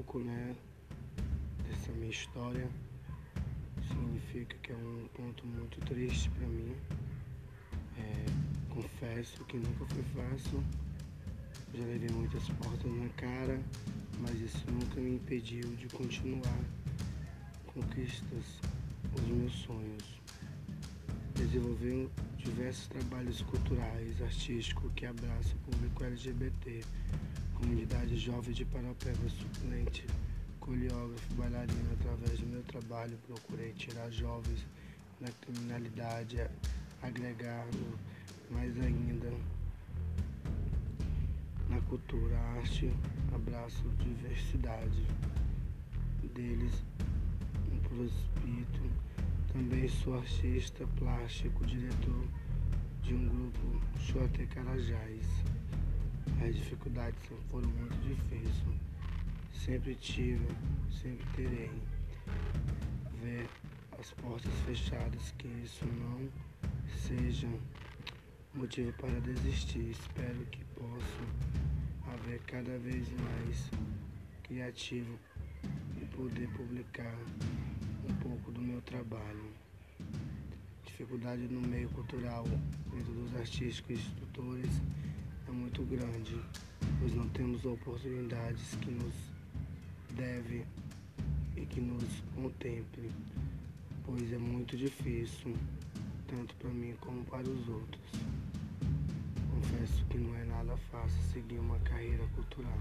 pouco, né, dessa minha história. Significa que é um ponto muito triste para mim. É, confesso que nunca foi fácil. Já levei muitas portas na cara, mas isso nunca me impediu de continuar conquistas os meus sonhos. Desenvolver diversos trabalhos culturais, artísticos que abraçam o público LGBT, comunidade jovem de Parapeba suplente, coreógrafo, bailarino. Através do meu trabalho procurei tirar jovens da criminalidade, agregando mais ainda na cultura, arte, abraço diversidade deles, um prospito também sou artista plástico, diretor de um grupo Xote Carajás. As dificuldades foram muito difíceis. Sempre tive, sempre terei. Ver as portas fechadas, que isso não seja motivo para desistir. Espero que possa haver cada vez mais criativo e poder publicar um pouco do meu trabalho. Dificuldade no meio cultural, dentro dos artísticos e instrutores, é muito grande, pois não temos oportunidades que nos deve e que nos contemple, pois é muito difícil, tanto para mim como para os outros. Confesso que não é nada fácil seguir uma carreira cultural.